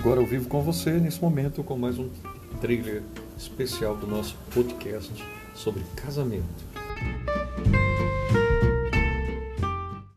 Agora eu vivo com você nesse momento com mais um trailer especial do nosso podcast sobre casamento.